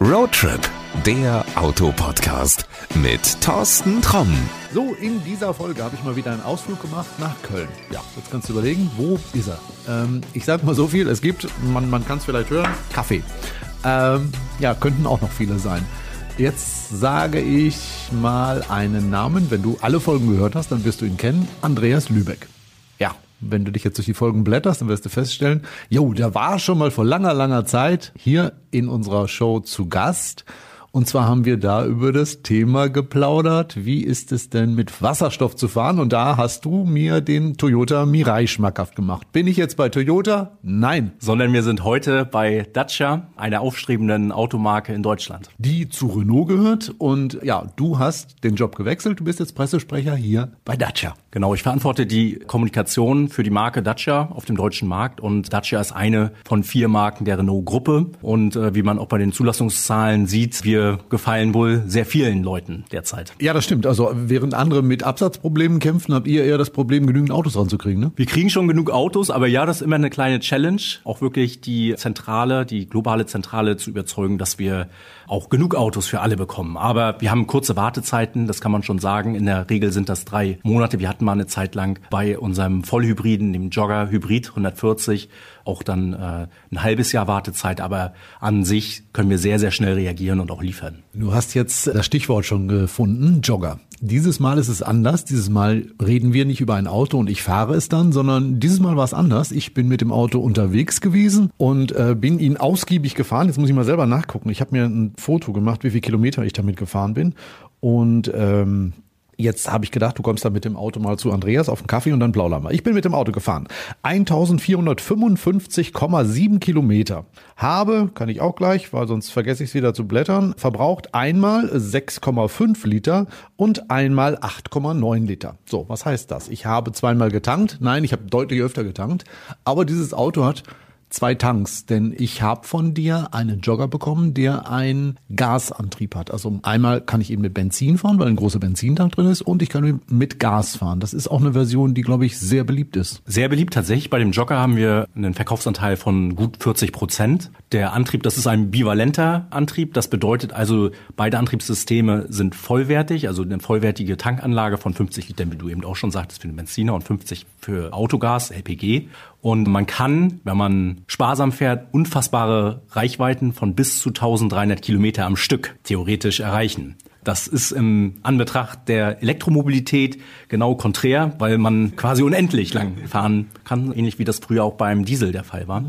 Roadtrip, der Autopodcast mit Thorsten Tromm. So, in dieser Folge habe ich mal wieder einen Ausflug gemacht nach Köln. Ja, jetzt kannst du überlegen, wo ist er? Ähm, ich sage mal so viel, es gibt, man, man kann es vielleicht hören, Kaffee. Ähm, ja, könnten auch noch viele sein. Jetzt sage ich mal einen Namen. Wenn du alle Folgen gehört hast, dann wirst du ihn kennen. Andreas Lübeck. Ja, wenn du dich jetzt durch die Folgen blätterst, dann wirst du feststellen, jo, der war schon mal vor langer, langer Zeit hier in unserer Show zu Gast. Und zwar haben wir da über das Thema geplaudert. Wie ist es denn mit Wasserstoff zu fahren? Und da hast du mir den Toyota Mirai schmackhaft gemacht. Bin ich jetzt bei Toyota? Nein. Sondern wir sind heute bei Dacia, einer aufstrebenden Automarke in Deutschland. Die zu Renault gehört. Und ja, du hast den Job gewechselt. Du bist jetzt Pressesprecher hier bei Dacia. Genau, ich verantworte die Kommunikation für die Marke Dacia auf dem deutschen Markt. Und Dacia ist eine von vier Marken der Renault-Gruppe. Und äh, wie man auch bei den Zulassungszahlen sieht, wir gefallen wohl sehr vielen Leuten derzeit. Ja, das stimmt. Also während andere mit Absatzproblemen kämpfen, habt ihr eher das Problem, genügend Autos ranzukriegen, ne? Wir kriegen schon genug Autos, aber ja, das ist immer eine kleine Challenge, auch wirklich die Zentrale, die globale Zentrale zu überzeugen, dass wir auch genug Autos für alle bekommen. Aber wir haben kurze Wartezeiten, das kann man schon sagen. In der Regel sind das drei Monate. Wir hatten mal eine Zeit lang bei unserem Vollhybriden, dem Jogger Hybrid 140, auch dann äh, ein halbes Jahr Wartezeit. Aber an sich können wir sehr, sehr schnell reagieren und auch liefern. Du hast jetzt das Stichwort schon gefunden, Jogger. Dieses Mal ist es anders. Dieses Mal reden wir nicht über ein Auto und ich fahre es dann, sondern dieses Mal war es anders. Ich bin mit dem Auto unterwegs gewesen und äh, bin ihn ausgiebig gefahren. Jetzt muss ich mal selber nachgucken. Ich habe mir ein Foto gemacht, wie viele Kilometer ich damit gefahren bin. Und ähm, Jetzt habe ich gedacht, du kommst da mit dem Auto mal zu Andreas auf den Kaffee und dann wir. Ich bin mit dem Auto gefahren. 1455,7 Kilometer. Habe, kann ich auch gleich, weil sonst vergesse ich es wieder zu blättern, verbraucht einmal 6,5 Liter und einmal 8,9 Liter. So, was heißt das? Ich habe zweimal getankt. Nein, ich habe deutlich öfter getankt. Aber dieses Auto hat zwei Tanks, denn ich habe von dir einen Jogger bekommen, der einen Gasantrieb hat. Also einmal kann ich eben mit Benzin fahren, weil ein großer Benzintank drin ist und ich kann mit Gas fahren. Das ist auch eine Version, die, glaube ich, sehr beliebt ist. Sehr beliebt tatsächlich. Bei dem Jogger haben wir einen Verkaufsanteil von gut 40 Prozent. Der Antrieb, das ist ein bivalenter Antrieb. Das bedeutet also, beide Antriebssysteme sind vollwertig, also eine vollwertige Tankanlage von 50 Litern, wie du eben auch schon sagtest, für den Benziner und 50 für Autogas, LPG. Und man kann, wenn man sparsam fährt, unfassbare Reichweiten von bis zu 1300 Kilometer am Stück theoretisch erreichen. Das ist im Anbetracht der Elektromobilität genau konträr, weil man quasi unendlich lang fahren kann, ähnlich wie das früher auch beim Diesel der Fall war.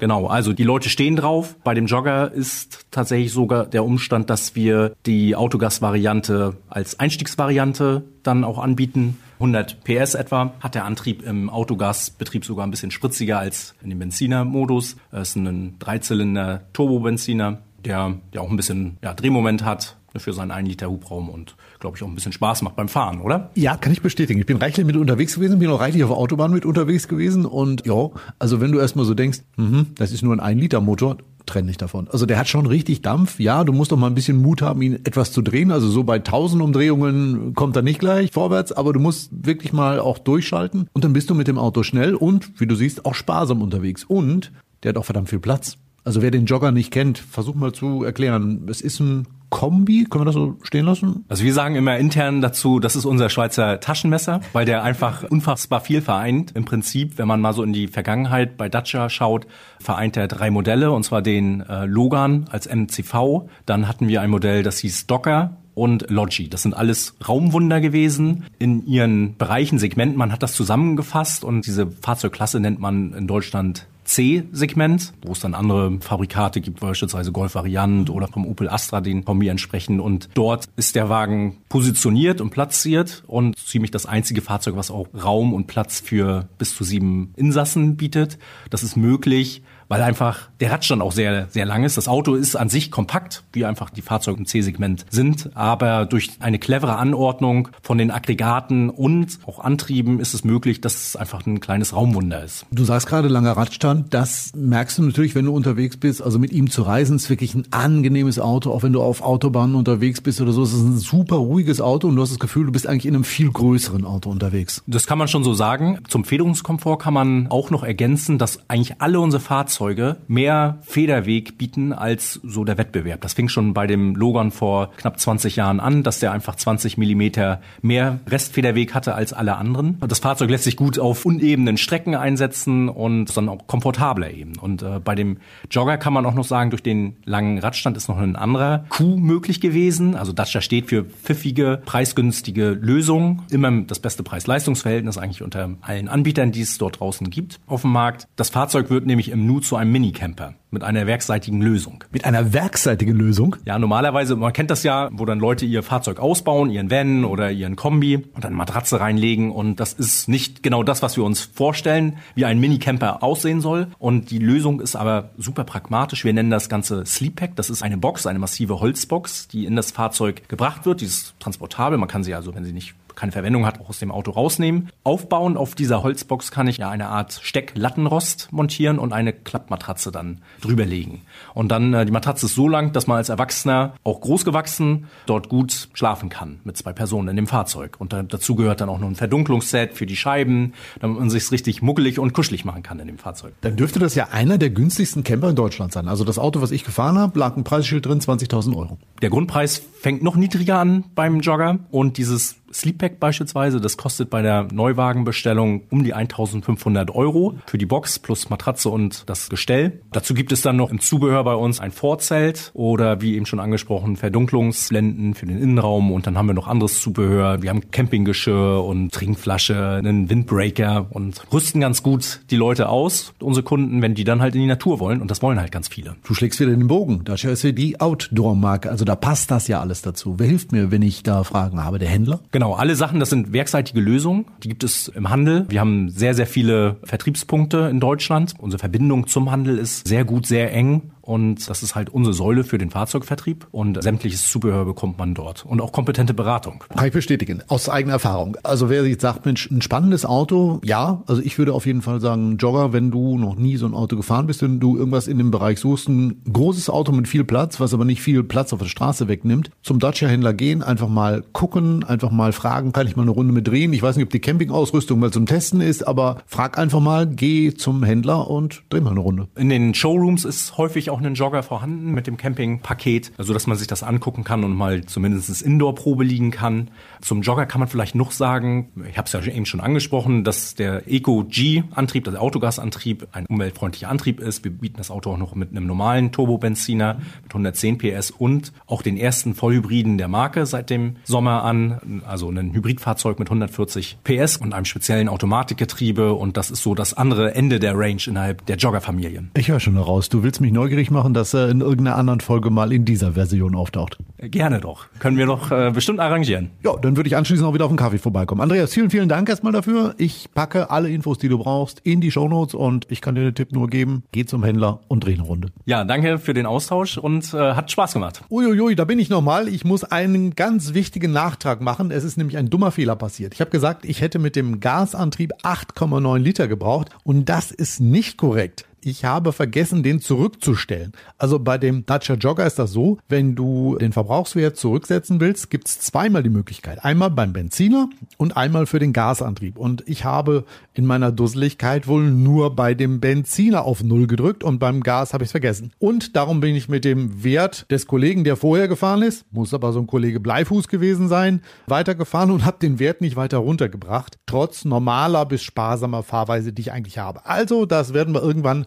Genau, also die Leute stehen drauf. Bei dem Jogger ist tatsächlich sogar der Umstand, dass wir die Autogas-Variante als Einstiegsvariante dann auch anbieten. 100 PS etwa hat der Antrieb im Autogasbetrieb sogar ein bisschen spritziger als in dem Benziner-Modus. Es ist ein Dreizylinder Turbobenziner, der ja auch ein bisschen ja, Drehmoment hat, für seinen 1 Liter Hubraum und glaube ich auch ein bisschen Spaß macht beim Fahren, oder? Ja, kann ich bestätigen. Ich bin reichlich mit unterwegs gewesen, bin auch reichlich auf Autobahn mit unterwegs gewesen und ja, also wenn du erstmal so denkst, mh, das ist nur ein 1 Liter Motor, trenn dich davon. Also der hat schon richtig Dampf. Ja, du musst doch mal ein bisschen Mut haben, ihn etwas zu drehen. Also so bei 1000 Umdrehungen kommt er nicht gleich vorwärts, aber du musst wirklich mal auch durchschalten und dann bist du mit dem Auto schnell und, wie du siehst, auch sparsam unterwegs. Und der hat auch verdammt viel Platz. Also wer den Jogger nicht kennt, versuch mal zu erklären. Es ist ein Kombi, können wir das so stehen lassen? Also wir sagen immer intern dazu, das ist unser Schweizer Taschenmesser, weil der einfach unfassbar viel vereint. Im Prinzip, wenn man mal so in die Vergangenheit bei Dacia schaut, vereint er drei Modelle, und zwar den äh, Logan als MCV. Dann hatten wir ein Modell, das hieß Docker, und Logi. Das sind alles Raumwunder gewesen in ihren Bereichen, Segmenten. Man hat das zusammengefasst und diese Fahrzeugklasse nennt man in Deutschland C-Segment, wo es dann andere Fabrikate gibt, beispielsweise Golf Variant oder vom Opel Astra, den Kombi entsprechen. Und dort ist der Wagen positioniert und platziert und ziemlich das einzige Fahrzeug, was auch Raum und Platz für bis zu sieben Insassen bietet. Das ist möglich, weil einfach der Radstand auch sehr, sehr lang ist. Das Auto ist an sich kompakt, wie einfach die Fahrzeuge im C-Segment sind, aber durch eine clevere Anordnung von den Aggregaten und auch Antrieben ist es möglich, dass es einfach ein kleines Raumwunder ist. Du sagst gerade langer Radstand, das merkst du natürlich, wenn du unterwegs bist. Also mit ihm zu reisen ist wirklich ein angenehmes Auto, auch wenn du auf Autobahnen unterwegs bist oder so. Es ist ein super ruhiges Auto und du hast das Gefühl, du bist eigentlich in einem viel größeren Auto unterwegs. Das kann man schon so sagen. Zum Federungskomfort kann man auch noch ergänzen, dass eigentlich alle unsere Fahrzeuge Fahrzeuge mehr Federweg bieten als so der Wettbewerb. Das fing schon bei dem Logan vor knapp 20 Jahren an, dass der einfach 20 Millimeter mehr Restfederweg hatte als alle anderen. Das Fahrzeug lässt sich gut auf unebenen Strecken einsetzen und dann auch komfortabler eben. Und äh, bei dem Jogger kann man auch noch sagen, durch den langen Radstand ist noch ein anderer Coup möglich gewesen. Also Dacia steht für pfiffige, preisgünstige Lösungen. Immer das beste Preis-Leistungs-Verhältnis eigentlich unter allen Anbietern, die es dort draußen gibt auf dem Markt. Das Fahrzeug wird nämlich im Nu zu einem Minicamper mit einer werkseitigen Lösung. Mit einer werkseitigen Lösung? Ja, normalerweise, man kennt das ja, wo dann Leute ihr Fahrzeug ausbauen, ihren Van oder ihren Kombi und dann Matratze reinlegen und das ist nicht genau das, was wir uns vorstellen, wie ein Minicamper aussehen soll und die Lösung ist aber super pragmatisch. Wir nennen das Ganze Sleep Pack. Das ist eine Box, eine massive Holzbox, die in das Fahrzeug gebracht wird. Die ist transportabel. Man kann sie also, wenn sie nicht keine Verwendung hat, auch aus dem Auto rausnehmen. Aufbauen auf dieser Holzbox kann ich ja eine Art Stecklattenrost montieren und eine Klappmatratze dann drüberlegen. Und dann äh, die Matratze ist so lang, dass man als Erwachsener auch großgewachsen dort gut schlafen kann mit zwei Personen in dem Fahrzeug. Und da, dazu gehört dann auch noch ein Verdunklungsset für die Scheiben, damit man sich richtig muckelig und kuschelig machen kann in dem Fahrzeug. Dann dürfte das ja einer der günstigsten Camper in Deutschland sein. Also das Auto, was ich gefahren habe, lag ein Preisschild drin, 20.000 Euro. Der Grundpreis fängt noch niedriger an beim Jogger und dieses Sleeppack beispielsweise, das kostet bei der Neuwagenbestellung um die 1500 Euro für die Box plus Matratze und das Gestell. Dazu gibt es dann noch im Zubehör bei uns ein Vorzelt oder wie eben schon angesprochen Verdunklungsblenden für den Innenraum und dann haben wir noch anderes Zubehör. Wir haben Campinggeschirr und Trinkflasche, einen Windbreaker und rüsten ganz gut die Leute aus, unsere Kunden, wenn die dann halt in die Natur wollen und das wollen halt ganz viele. Du schlägst wieder den Bogen. Da ist ja die Outdoor-Marke. Also da passt das ja alles dazu. Wer hilft mir, wenn ich da Fragen habe? Der Händler? Genau, alle Sachen, das sind werkseitige Lösungen. Die gibt es im Handel. Wir haben sehr, sehr viele Vertriebspunkte in Deutschland. Unsere Verbindung zum Handel ist sehr gut, sehr eng. Und das ist halt unsere Säule für den Fahrzeugvertrieb. Und sämtliches Zubehör bekommt man dort. Und auch kompetente Beratung. Kann ich bestätigen, aus eigener Erfahrung. Also wer jetzt sagt, Mensch, ein spannendes Auto, ja. Also ich würde auf jeden Fall sagen, Jogger, wenn du noch nie so ein Auto gefahren bist, wenn du irgendwas in dem Bereich suchst, ein großes Auto mit viel Platz, was aber nicht viel Platz auf der Straße wegnimmt, zum Dacia-Händler gehen, einfach mal gucken, einfach mal fragen, kann ich mal eine Runde mit drehen? Ich weiß nicht, ob die Campingausrüstung mal zum Testen ist, aber frag einfach mal, geh zum Händler und dreh mal eine Runde. In den Showrooms ist häufig auch ein Jogger vorhanden mit dem Campingpaket, also dass man sich das angucken kann und mal zumindest Indoor-Probe liegen kann. Zum Jogger kann man vielleicht noch sagen, ich habe es ja eben schon angesprochen, dass der Eco-G-Antrieb, der Autogasantrieb, ein umweltfreundlicher Antrieb ist. Wir bieten das Auto auch noch mit einem normalen Turbobenziner mit 110 PS und auch den ersten Vollhybriden der Marke seit dem Sommer an, also ein Hybridfahrzeug mit 140 PS und einem speziellen Automatikgetriebe und das ist so das andere Ende der Range innerhalb der Joggerfamilie. Ich höre schon heraus, du willst mich neugierig machen, dass er in irgendeiner anderen Folge mal in dieser Version auftaucht. Gerne doch. Können wir doch äh, bestimmt arrangieren. Ja, dann würde ich anschließend auch wieder auf den Kaffee vorbeikommen. Andreas, vielen, vielen Dank erstmal dafür. Ich packe alle Infos, die du brauchst, in die Shownotes und ich kann dir den Tipp nur geben, geh zum Händler und dreh eine Runde. Ja, danke für den Austausch und äh, hat Spaß gemacht. Uiuiui, da bin ich nochmal. Ich muss einen ganz wichtigen Nachtrag machen. Es ist nämlich ein dummer Fehler passiert. Ich habe gesagt, ich hätte mit dem Gasantrieb 8,9 Liter gebraucht und das ist nicht korrekt ich habe vergessen, den zurückzustellen. Also bei dem Dacia Jogger ist das so, wenn du den Verbrauchswert zurücksetzen willst, gibt es zweimal die Möglichkeit. Einmal beim Benziner und einmal für den Gasantrieb. Und ich habe in meiner Dusseligkeit wohl nur bei dem Benziner auf Null gedrückt und beim Gas habe ich es vergessen. Und darum bin ich mit dem Wert des Kollegen, der vorher gefahren ist, muss aber so ein Kollege Bleifuß gewesen sein, weitergefahren und habe den Wert nicht weiter runtergebracht, trotz normaler bis sparsamer Fahrweise, die ich eigentlich habe. Also das werden wir irgendwann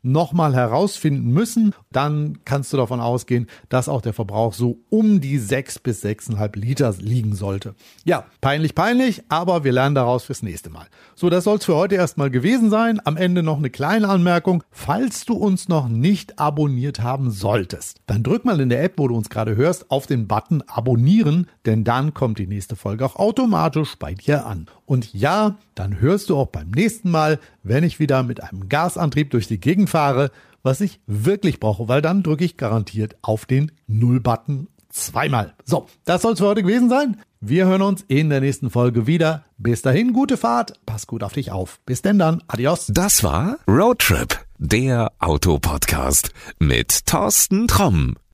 nochmal herausfinden müssen, dann kannst du davon ausgehen, dass auch der Verbrauch so um die 6 bis 6,5 Liter liegen sollte. Ja, peinlich, peinlich, aber wir lernen daraus fürs nächste Mal. So, das soll es für heute erstmal gewesen sein. Am Ende noch eine kleine Anmerkung. Falls du uns noch nicht abonniert haben solltest, dann drück mal in der App, wo du uns gerade hörst, auf den Button Abonnieren, denn dann kommt die nächste Folge auch automatisch bei dir an. Und ja, dann hörst du auch beim nächsten Mal, wenn ich wieder mit einem Gasantrieb durch die Gegend fahre, was ich wirklich brauche, weil dann drücke ich garantiert auf den Null-Button zweimal. So, das soll es für heute gewesen sein. Wir hören uns in der nächsten Folge wieder. Bis dahin, gute Fahrt, pass gut auf dich auf. Bis denn dann, adios. Das war Roadtrip, der Autopodcast mit Thorsten Tromm.